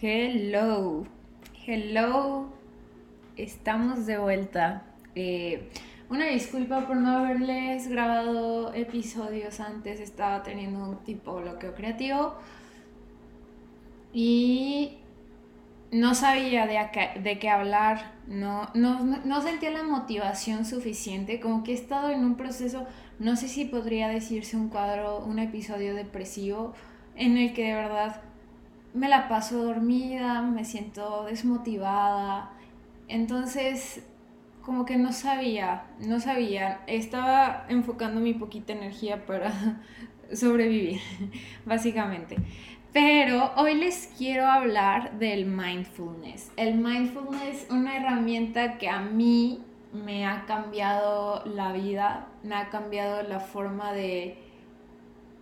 Hello, hello, estamos de vuelta. Eh, una disculpa por no haberles grabado episodios antes, estaba teniendo un tipo bloqueo creativo. Y no sabía de, de qué hablar, no, no, no sentía la motivación suficiente, como que he estado en un proceso, no sé si podría decirse un cuadro, un episodio depresivo en el que de verdad me la paso dormida, me siento desmotivada. Entonces, como que no sabía, no sabía. Estaba enfocando mi poquita energía para sobrevivir, básicamente. Pero hoy les quiero hablar del mindfulness. El mindfulness es una herramienta que a mí me ha cambiado la vida, me ha cambiado la forma de,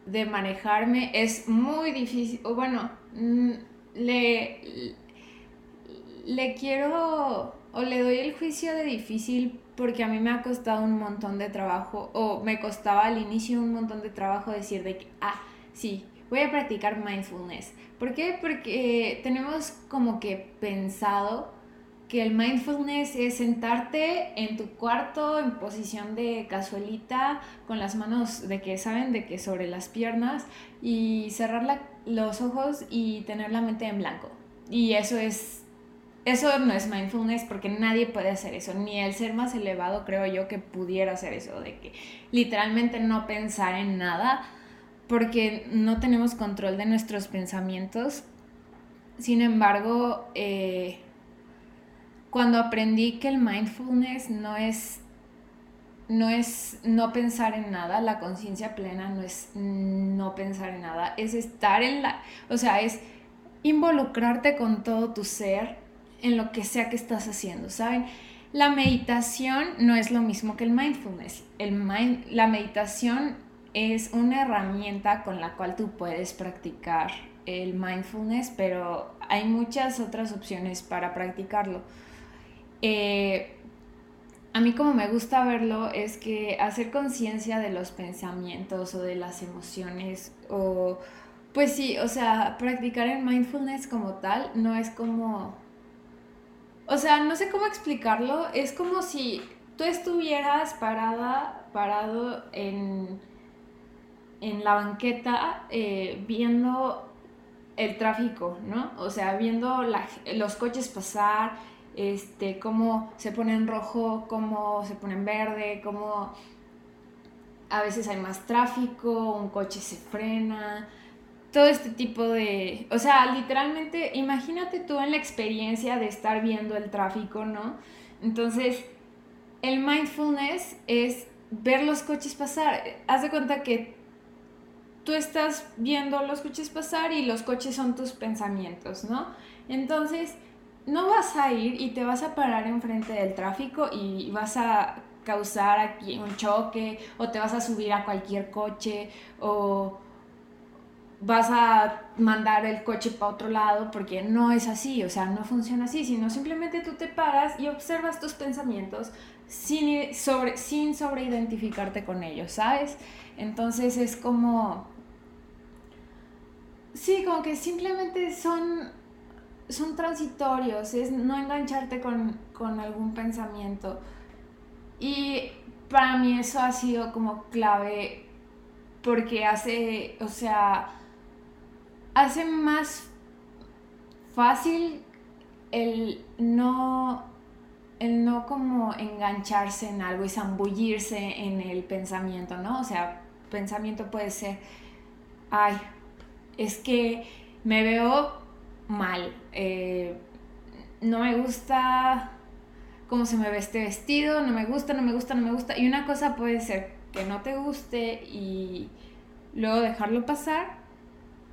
de manejarme. Es muy difícil, o bueno, le, le quiero o le doy el juicio de difícil porque a mí me ha costado un montón de trabajo o me costaba al inicio un montón de trabajo decir de que, ah, sí, voy a practicar mindfulness. ¿Por qué? Porque tenemos como que pensado que el mindfulness es sentarte en tu cuarto en posición de cazuelita con las manos de que saben de que sobre las piernas y cerrar los ojos y tener la mente en blanco. Y eso es eso no es mindfulness porque nadie puede hacer eso, ni el ser más elevado creo yo que pudiera hacer eso, de que literalmente no pensar en nada porque no tenemos control de nuestros pensamientos. Sin embargo, eh, cuando aprendí que el mindfulness no es no es no pensar en nada, la conciencia plena no es no pensar en nada, es estar en la, o sea, es involucrarte con todo tu ser en lo que sea que estás haciendo, ¿saben? La meditación no es lo mismo que el mindfulness. El la meditación es una herramienta con la cual tú puedes practicar el mindfulness, pero hay muchas otras opciones para practicarlo. Eh, a mí como me gusta verlo es que hacer conciencia de los pensamientos o de las emociones o pues sí, o sea, practicar el mindfulness como tal no es como... O sea, no sé cómo explicarlo, es como si tú estuvieras parada, parado en, en la banqueta eh, viendo el tráfico, ¿no? O sea, viendo los coches pasar, este, cómo se pone en rojo, cómo se pone en verde, cómo a veces hay más tráfico, un coche se frena, todo este tipo de... O sea, literalmente, imagínate tú en la experiencia de estar viendo el tráfico, ¿no? Entonces, el mindfulness es ver los coches pasar. Haz de cuenta que tú estás viendo los coches pasar y los coches son tus pensamientos, ¿no? Entonces, no vas a ir y te vas a parar enfrente del tráfico y vas a causar aquí un choque o te vas a subir a cualquier coche o vas a mandar el coche para otro lado porque no es así, o sea, no funciona así, sino simplemente tú te paras y observas tus pensamientos sin, sobre, sin sobreidentificarte con ellos, ¿sabes? Entonces es como... Sí, como que simplemente son son transitorios, es no engancharte con, algún pensamiento. Y para mí eso ha sido como clave porque hace, o sea, hace más fácil el no, el no como engancharse en algo y zambullirse en el pensamiento, ¿no? O sea, pensamiento puede ser, ay, es que me veo mal. Eh, no me gusta cómo se me ve este vestido, no me gusta, no me gusta, no me gusta. Y una cosa puede ser que no te guste y luego dejarlo pasar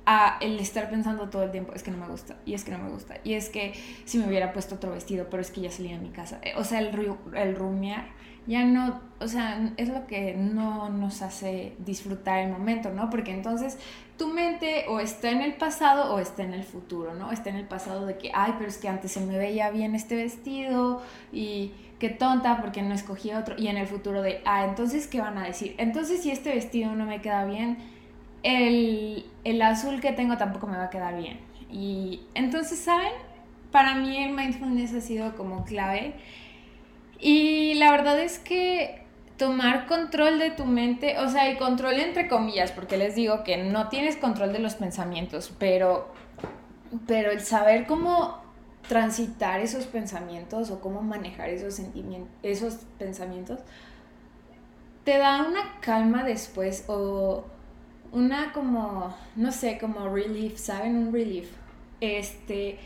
a el estar pensando todo el tiempo, es que no me gusta, y es que no me gusta, y es que si me hubiera puesto otro vestido, pero es que ya salí de mi casa. Eh, o sea, el, el rumiar ya no, o sea, es lo que no nos hace disfrutar el momento, ¿no? Porque entonces tu mente o está en el pasado o está en el futuro, ¿no? Está en el pasado de que, ay, pero es que antes se me veía bien este vestido y qué tonta porque no escogí otro. Y en el futuro de, ah, entonces, ¿qué van a decir? Entonces, si este vestido no me queda bien, el, el azul que tengo tampoco me va a quedar bien. Y entonces, ¿saben? Para mí el mindfulness ha sido como clave. Y la verdad es que tomar control de tu mente, o sea, y control entre comillas, porque les digo que no tienes control de los pensamientos, pero, pero el saber cómo transitar esos pensamientos o cómo manejar esos sentimientos, esos pensamientos, te da una calma después o una como, no sé, como relief, ¿saben? Un relief. Este,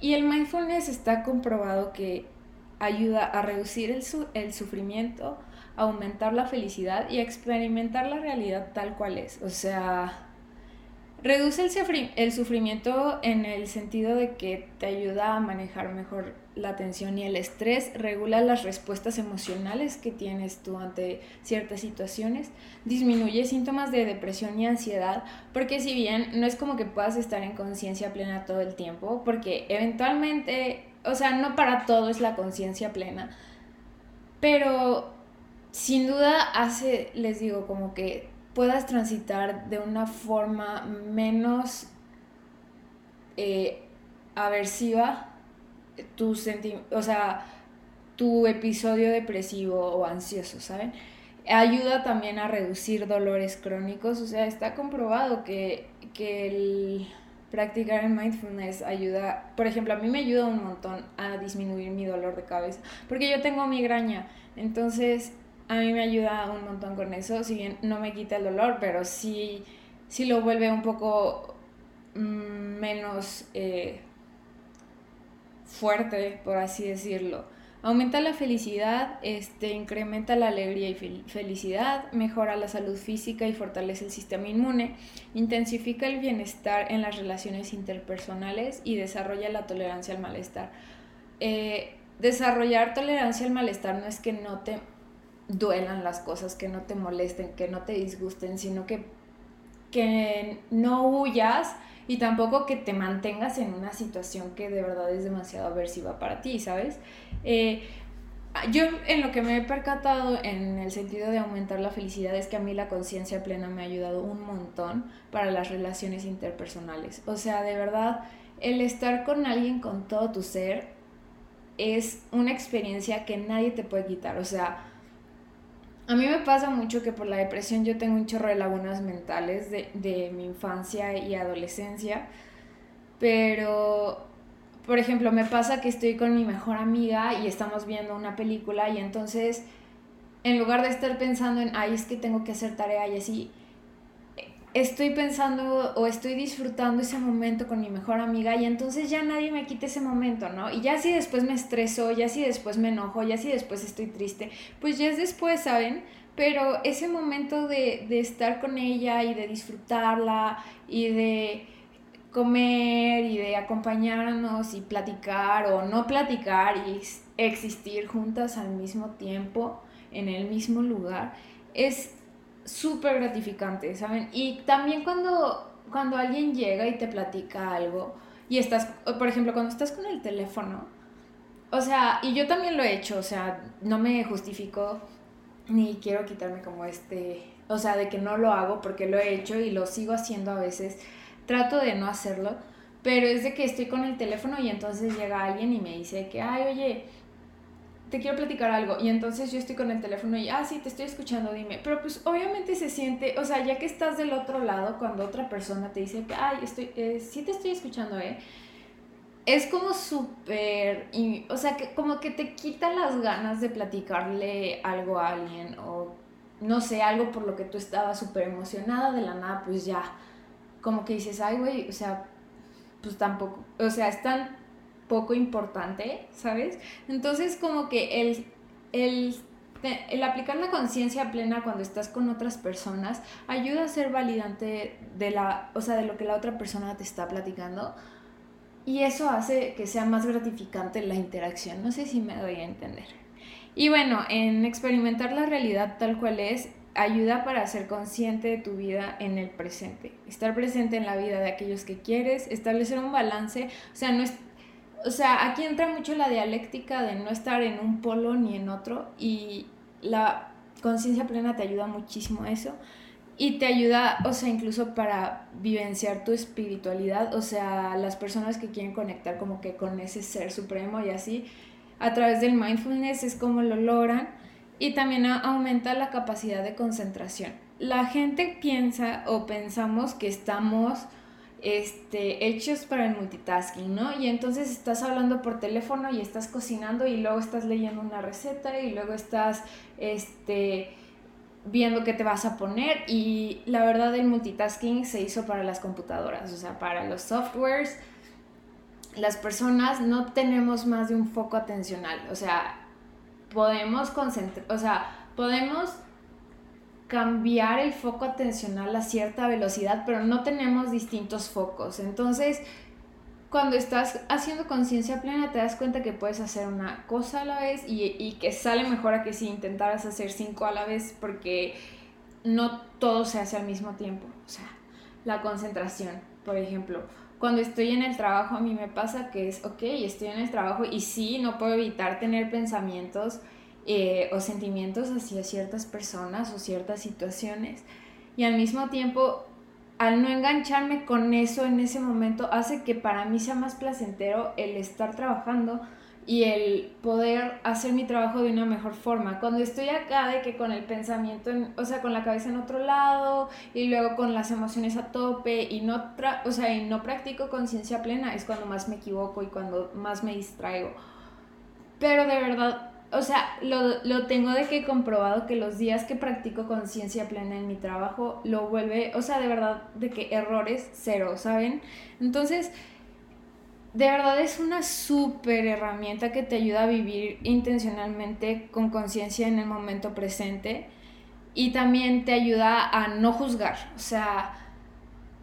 y el mindfulness está comprobado que ayuda a reducir el, el sufrimiento, aumentar la felicidad y experimentar la realidad tal cual es. O sea, reduce el, el sufrimiento en el sentido de que te ayuda a manejar mejor la tensión y el estrés, regula las respuestas emocionales que tienes tú ante ciertas situaciones, disminuye síntomas de depresión y ansiedad, porque si bien no es como que puedas estar en conciencia plena todo el tiempo, porque eventualmente, o sea, no para todo es la conciencia plena, pero sin duda hace, les digo, como que puedas transitar de una forma menos eh, aversiva tu o sea, tu episodio depresivo o ansioso, ¿saben? Ayuda también a reducir dolores crónicos, o sea, está comprobado que, que el practicar el mindfulness ayuda, por ejemplo, a mí me ayuda un montón a disminuir mi dolor de cabeza, porque yo tengo migraña, entonces a mí me ayuda un montón con eso, si bien no me quita el dolor, pero sí, sí lo vuelve un poco mm, menos eh, fuerte, por así decirlo. Aumenta la felicidad, este, incrementa la alegría y felicidad, mejora la salud física y fortalece el sistema inmune, intensifica el bienestar en las relaciones interpersonales y desarrolla la tolerancia al malestar. Eh, desarrollar tolerancia al malestar no es que no te duelan las cosas, que no te molesten, que no te disgusten, sino que, que no huyas y tampoco que te mantengas en una situación que de verdad es demasiado aversiva para ti, ¿sabes? Eh, yo en lo que me he percatado en el sentido de aumentar la felicidad es que a mí la conciencia plena me ha ayudado un montón para las relaciones interpersonales. O sea, de verdad, el estar con alguien con todo tu ser es una experiencia que nadie te puede quitar. O sea, a mí me pasa mucho que por la depresión yo tengo un chorro de lagunas mentales de, mi infancia y adolescencia, pero, por ejemplo, me pasa que estoy con mi mejor amiga y estamos viendo una película y entonces, en lugar de estar pensando en, ay, es que tengo que hacer tarea y así, estoy pensando o estoy disfrutando ese momento con mi mejor amiga y entonces ya nadie me quite ese momento, ¿no? Y ya si después me estreso, ya si después me enojo, ya si después estoy triste, pues ya es después, ¿saben? Pero ese momento de, de estar con ella y de disfrutarla y de comer y de acompañarnos y platicar o no platicar y existir juntas al mismo tiempo en el mismo lugar, es súper gratificante, ¿saben? Y también cuando, cuando alguien llega y te platica algo y estás, por ejemplo, cuando estás con el teléfono, o sea, y yo también lo he hecho, o sea, no me justifico ni quiero quitarme como este, o sea, de que no lo hago porque lo he hecho y lo sigo haciendo a veces, trato de no hacerlo, pero es de que estoy con el teléfono y entonces llega alguien y me dice que, ay, oye, te quiero platicar algo. Y entonces yo estoy con el teléfono y, ah, sí, te estoy escuchando, dime. Pero pues obviamente se siente, o sea, ya que estás del otro lado, cuando otra persona te dice que, ay, estoy, eh, sí te estoy escuchando, ¿eh? Es como súper, o sea, que como que te quita las ganas de platicarle algo a alguien o, no sé, algo por lo que tú estabas súper emocionada de la nada, pues ya, como que dices, ay, güey, o sea, pues tampoco, o sea, están poco importante, ¿sabes? Entonces como que el, el, el aplicar la conciencia plena cuando estás con otras personas ayuda a ser validante de, la, o sea, de lo que la otra persona te está platicando y eso hace que sea más gratificante la interacción. No sé si me doy a entender. Y bueno, en experimentar la realidad tal cual es, ayuda para ser consciente de tu vida en el presente, estar presente en la vida de aquellos que quieres, establecer un balance, o sea, no es o sea, aquí entra mucho la dialéctica de no estar en un polo ni en otro y la conciencia plena te ayuda muchísimo a eso. y te ayuda, o sea, incluso para vivenciar tu espiritualidad, o sea, las personas que quieren conectar como que con ese ser supremo y así, a través del mindfulness es como lo logran y también aumenta la capacidad de concentración. La gente piensa o pensamos que estamos este, hechos para el multitasking, ¿no? Y entonces estás hablando por teléfono y estás cocinando y luego estás leyendo una receta y luego estás, este, viendo qué te vas a poner y la verdad el multitasking se hizo para las computadoras, o sea, para los softwares. Las personas no tenemos más de un foco atencional, o sea, podemos concentrar, o sea, podemos cambiar el foco atencional a cierta velocidad, pero no tenemos distintos focos. Entonces, cuando estás haciendo conciencia plena te das cuenta que puedes hacer una cosa a la vez y, que sale mejor a que si intentaras hacer cinco a la vez porque no todo se hace al mismo tiempo. O sea, la concentración, por ejemplo. Cuando estoy en el trabajo a mí me pasa que es, ok, estoy en el trabajo y sí, no puedo evitar tener pensamientos eh, o sentimientos hacia ciertas personas o ciertas situaciones. Y al mismo tiempo al no engancharme con eso en ese momento hace que para mí sea más placentero el estar trabajando y el poder hacer mi trabajo de una mejor forma. Cuando estoy acá de que con el pensamiento, o sea, con la cabeza en otro lado y luego con las emociones a tope y no, o sea, y no practico conciencia plena, es cuando más me equivoco y cuando más me distraigo. Pero de verdad, o sea, lo, lo, tengo de que comprobado que los días que practico conciencia plena en mi trabajo lo vuelve, o sea, de verdad, de que errores cero, ¿saben? Entonces, de verdad es una súper herramienta que te ayuda a vivir intencionalmente con conciencia en el momento presente y también te ayuda a no juzgar, o sea,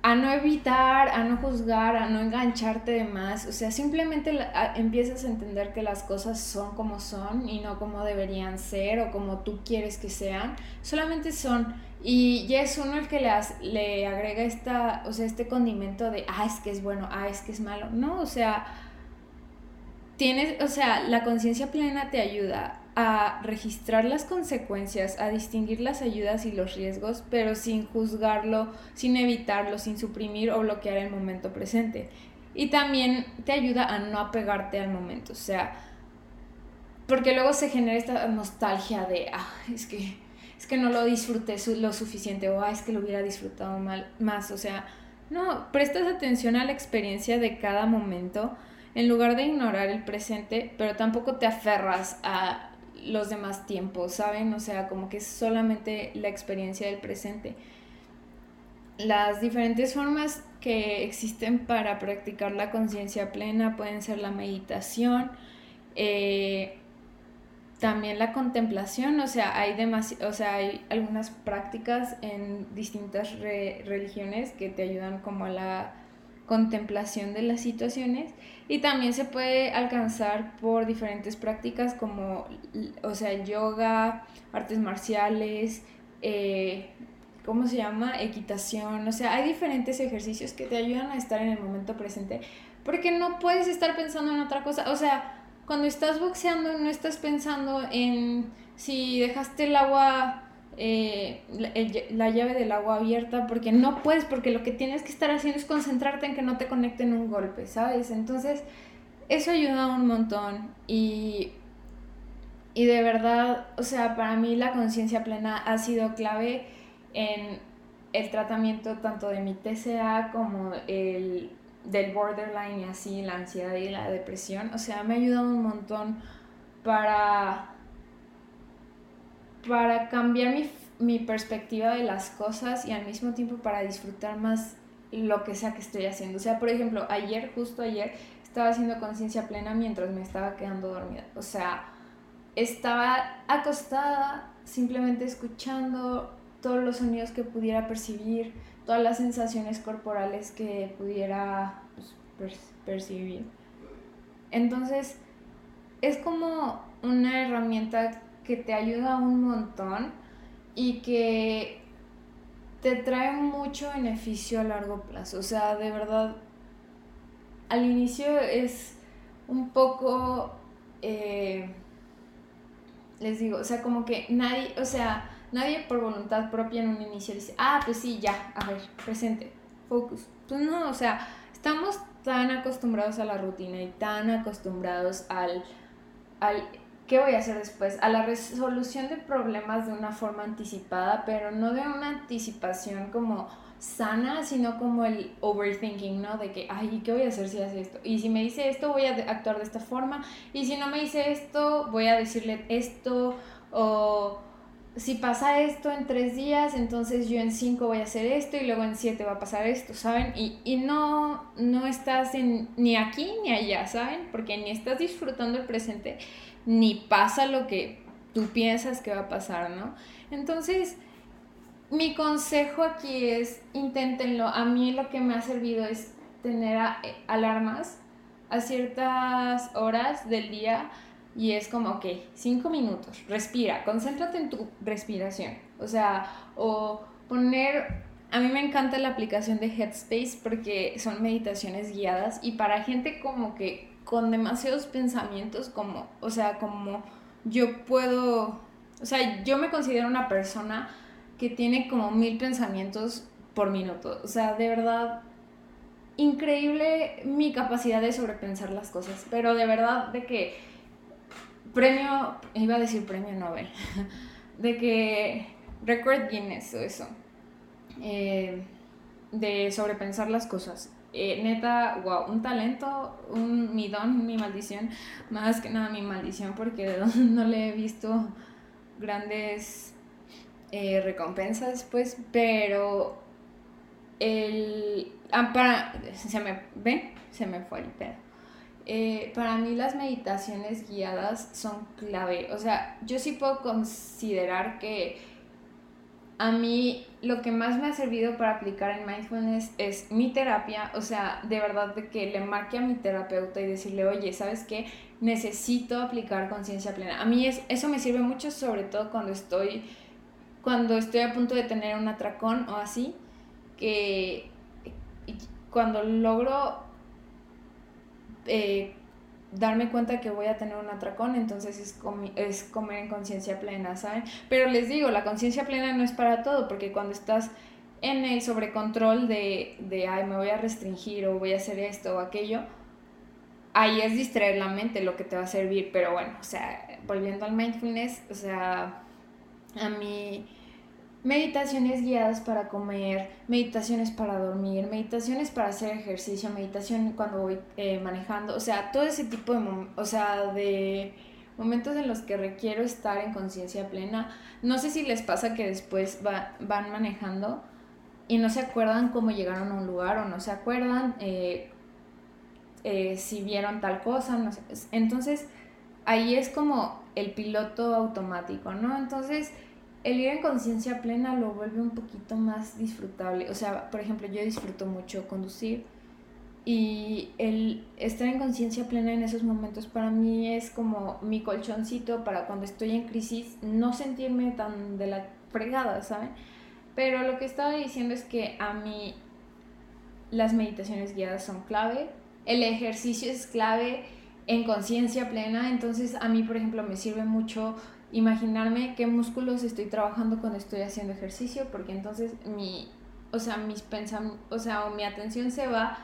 a no evitar, a no juzgar, a no engancharte de más. O sea, simplemente empiezas a entender que las cosas son como son y no como deberían ser o como tú quieres que sean. Solamente son. Y ya es uno el que le, le agrega esta, o sea, este condimento de, ah, es que es bueno, ah, es que es malo. No, o sea, tienes, o sea, la conciencia plena te ayuda a registrar las consecuencias, a distinguir las ayudas y los riesgos, pero sin juzgarlo, sin evitarlo, sin suprimir o bloquear el momento presente. Y también te ayuda a no apegarte al momento, o sea, porque luego se genera esta nostalgia de, ah, es que, es que no lo disfruté lo suficiente o ah, es que lo hubiera disfrutado mal, más, o sea, no, prestas atención a la experiencia de cada momento en lugar de ignorar el presente, pero tampoco te aferras a los demás tiempos, ¿saben? O sea, como que es solamente la experiencia del presente. Las diferentes formas que existen para practicar la conciencia plena pueden ser la meditación, eh, también la contemplación, o sea, hay o sea, hay algunas prácticas en distintas religiones que te ayudan como a la contemplación de las situaciones y también se puede alcanzar por diferentes prácticas como, o sea, yoga, artes marciales, eh, ¿cómo se llama? Equitación, o sea, hay diferentes ejercicios que te ayudan a estar en el momento presente porque no puedes estar pensando en otra cosa, o sea, cuando estás boxeando no estás pensando en si dejaste el agua eh, la, llave del agua abierta porque no puedes, porque lo que tienes que estar haciendo es concentrarte en que no te conecten un golpe, ¿sabes? Entonces, eso ayuda un montón y, y de verdad, o sea, para mí la conciencia plena ha sido clave en el tratamiento tanto de mi TCA como el del borderline y así, la ansiedad y la depresión. O sea, me ha ayudado un montón para para cambiar mi, perspectiva de las cosas y al mismo tiempo para disfrutar más lo que sea que estoy haciendo. O sea, por ejemplo, ayer, justo ayer, estaba haciendo conciencia plena mientras me estaba quedando dormida. O sea, estaba acostada simplemente escuchando todos los sonidos que pudiera percibir, todas las sensaciones corporales que pudiera pues, percibir. Entonces, es como una herramienta que te ayuda un montón y que te trae mucho beneficio a largo plazo. O sea, de verdad, al inicio es un poco, eh, les digo, o sea, como que nadie, o sea, nadie por voluntad propia en un inicio dice, ah, pues sí, ya, a ver, presente, focus. Pues no, o sea, estamos tan acostumbrados a la rutina y tan acostumbrados al, al ¿qué voy a hacer después? A la resolución de problemas de una forma anticipada, pero no de una anticipación como sana, sino como el overthinking, ¿no? De que, ay, ¿qué voy a hacer si hace esto? Y si me dice esto, voy a actuar de esta forma. Y si no me dice esto, voy a decirle esto. O si pasa esto en tres días, entonces yo en cinco voy a hacer esto y luego en siete va a pasar esto, ¿saben? Y, y no, no estás en, ni aquí ni allá, ¿saben? Porque ni estás disfrutando el presente, ni pasa lo que tú piensas que va a pasar, ¿no? Entonces, mi consejo aquí es inténtenlo. A mí lo que me ha servido es tener eh, alarmas a ciertas horas del día y es como, ok, cinco minutos, respira, concéntrate en tu respiración. O sea, o poner, a mí me encanta la aplicación de Headspace porque son meditaciones guiadas y para gente como que con demasiados pensamientos, como, o sea, como yo puedo, o sea, yo me considero una persona que tiene como mil pensamientos por minuto. O sea, de verdad, increíble mi capacidad de sobrepensar las cosas. Pero de verdad, de que premio, iba a decir premio Nobel, de que record Guinness o eso, eh, de sobrepensar las cosas. Eh, neta, wow, un talento, un, mi don, mi maldición, más que nada mi maldición porque no le he visto grandes eh, recompensas, pues, pero el... Ah, para, se me ve, se me fue el pedo. Eh, para mí las meditaciones guiadas son clave. O sea, yo sí puedo considerar que a mí lo que más me ha servido para aplicar en mindfulness es mi terapia. O sea, de verdad de que le marque a mi terapeuta y decirle, oye, ¿sabes qué? Necesito aplicar conciencia plena. A mí es, eso me sirve mucho, sobre todo cuando estoy cuando estoy a punto de tener un atracón o así, que cuando logro eh, darme cuenta que voy a tener un atracón, entonces es, es comer en conciencia plena, ¿saben? Pero les digo, la conciencia plena no es para todo, porque cuando estás en el sobrecontrol de, de, ay, me voy a restringir o voy a hacer esto o aquello, ahí es distraer la mente lo que te va a servir, pero bueno, o sea, volviendo al mindfulness, o sea, a mí meditaciones guiadas para comer, meditaciones para dormir, meditaciones para hacer ejercicio, meditación cuando voy eh, manejando, o sea, todo ese tipo de, o sea, de momentos en los que requiero estar en conciencia plena. No sé si les pasa que después van manejando y no se acuerdan cómo llegaron a un lugar o no se acuerdan eh, eh, si vieron tal cosa, no sé. Entonces, ahí es como el piloto automático, ¿no? Entonces, el ir en conciencia plena lo vuelve un poquito más disfrutable. O sea, por ejemplo, yo disfruto mucho conducir y el estar en conciencia plena en esos momentos para mí es como mi colchoncito para cuando estoy en crisis no sentirme tan de la fregada, ¿saben? Pero lo que estaba diciendo es que a mí las meditaciones guiadas son clave, el ejercicio es clave en conciencia plena, entonces a mí, por ejemplo, me sirve mucho imaginarme qué músculos estoy trabajando cuando estoy haciendo ejercicio, porque entonces mi, o sea, mis pensamientos, o sea, mi atención se va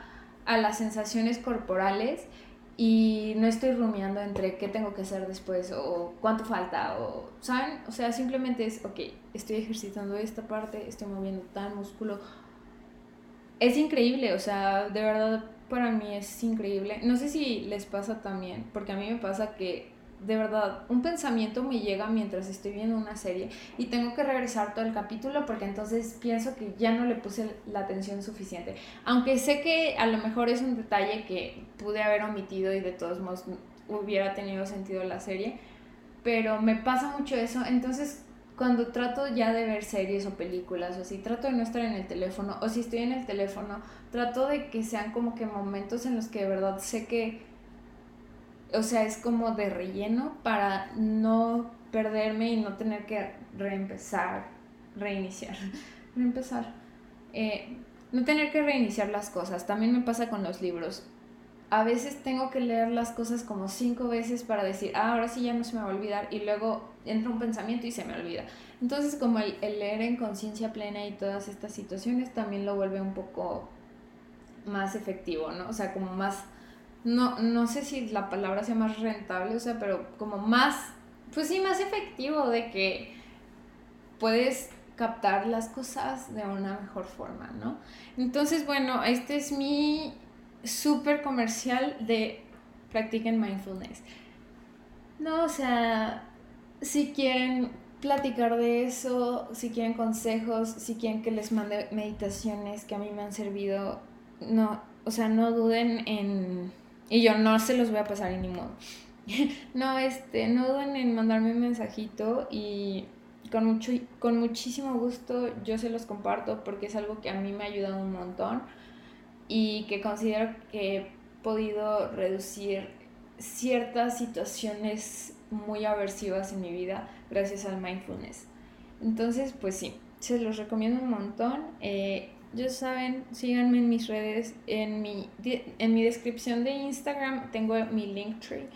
a las sensaciones corporales y no estoy rumiando entre qué tengo que hacer después o cuánto falta o, ¿saben? O sea, simplemente es, ok, estoy ejercitando esta parte, estoy moviendo tal músculo. Es increíble, o sea, de verdad para mí es increíble. No sé si les pasa también, porque a mí me pasa que de verdad, un pensamiento me llega mientras estoy viendo una serie y tengo que regresar todo el capítulo porque entonces pienso que ya no le puse la atención suficiente. Aunque sé que a lo mejor es un detalle que pude haber omitido y de todos modos hubiera tenido sentido la serie, pero me pasa mucho eso. Entonces, cuando trato ya de ver series o películas o así, trato de no estar en el teléfono o si estoy en el teléfono, trato de que sean como que momentos en los que de verdad sé que o sea, es como de relleno para no perderme y no tener que reempezar, reiniciar, reempezar. Eh, no tener que reiniciar las cosas. También me pasa con los libros. a veces tengo que leer las cosas como cinco veces para decir, ah, ahora sí ya no se me va a olvidar y luego entra un pensamiento y se me olvida. Entonces como el, leer en conciencia plena y todas estas situaciones también lo vuelve un poco más efectivo, ¿no? O sea, como más, no, no sé si la palabra sea más rentable, o sea, pero como más, pues sí, más efectivo de que puedes captar las cosas de una mejor forma, ¿no? Entonces, bueno, este es mi súper comercial de practiquen mindfulness. No, o sea, si quieren platicar de eso, si quieren consejos, si quieren que les mande meditaciones que a mí me han servido, no, o sea, no duden en... Y yo no se los voy a pasar ni modo. no, este, no duden en mandarme un mensajito y con, mucho, con muchísimo gusto yo se los comparto porque es algo que a mí me ha ayudado un montón y que considero que he podido reducir ciertas situaciones muy aversivas en mi vida gracias al mindfulness. Entonces, pues sí, se los recomiendo un montón. Eh, ya saben, síganme en mis redes, en mi, en mi descripción de Instagram tengo mi link tree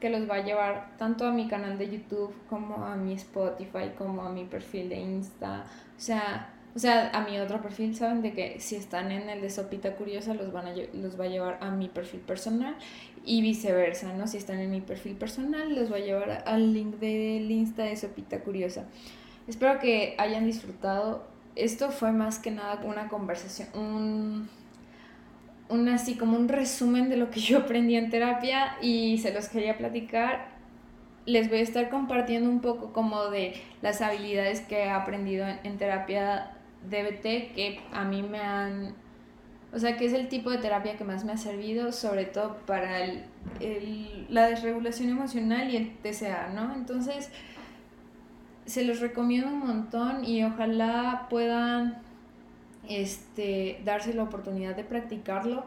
que los va a llevar tanto a mi canal de YouTube como a mi Spotify, como a mi perfil de Insta. O sea, o sea, a mi otro perfil, ¿saben? De que si están en el de Sopita Curiosa, los, van a, los va a llevar a mi perfil personal y viceversa, ¿no? Si están en mi perfil personal, los va a llevar al link del Insta de Sopita Curiosa. Espero que hayan disfrutado. Esto fue más que nada una conversación, un, un así como un resumen de lo que yo aprendí en terapia y se los quería platicar les voy a estar compartiendo un poco como de las habilidades que he aprendido en terapia DBT que a mí me han, o sea, que es el tipo de terapia que más me ha servido, sobre todo para el, la desregulación emocional y el TCA, ¿no? Entonces, se los recomiendo un montón y ojalá puedan este, darse la oportunidad de practicarlo.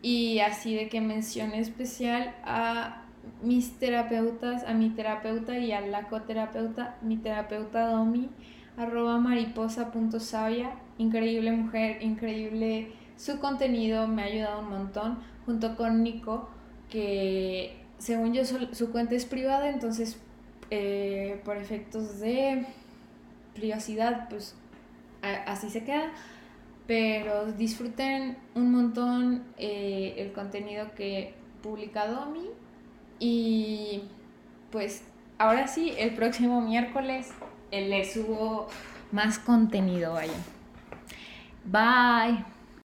Y así de que mencione especial a mis terapeutas, a mi terapeuta y a la coterapeuta, mi terapeuta Domi, arroba mariposa.sabia, increíble mujer, increíble su contenido, me ha ayudado un montón, junto con Nico, que según yo su, cuenta es privada, entonces eh, por efectos de privacidad, pues así se queda. Pero disfruten un montón eh, el contenido que publicado a mí. Y pues ahora sí, el próximo miércoles le subo más contenido ahí. Bye.